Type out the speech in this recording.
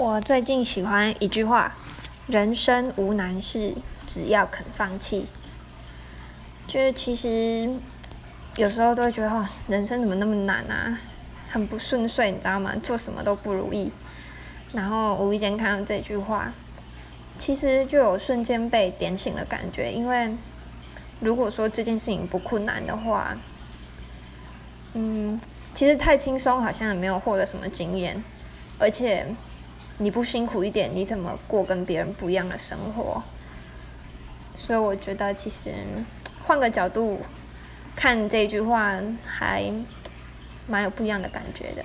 我最近喜欢一句话：“人生无难事，只要肯放弃。”就是其实有时候都会觉得，哦，人生怎么那么难啊？很不顺遂，你知道吗？做什么都不如意。然后无意间看到这句话，其实就有瞬间被点醒的感觉。因为如果说这件事情不困难的话，嗯，其实太轻松，好像也没有获得什么经验，而且。你不辛苦一点，你怎么过跟别人不一样的生活？所以我觉得，其实换个角度看这句话，还蛮有不一样的感觉的。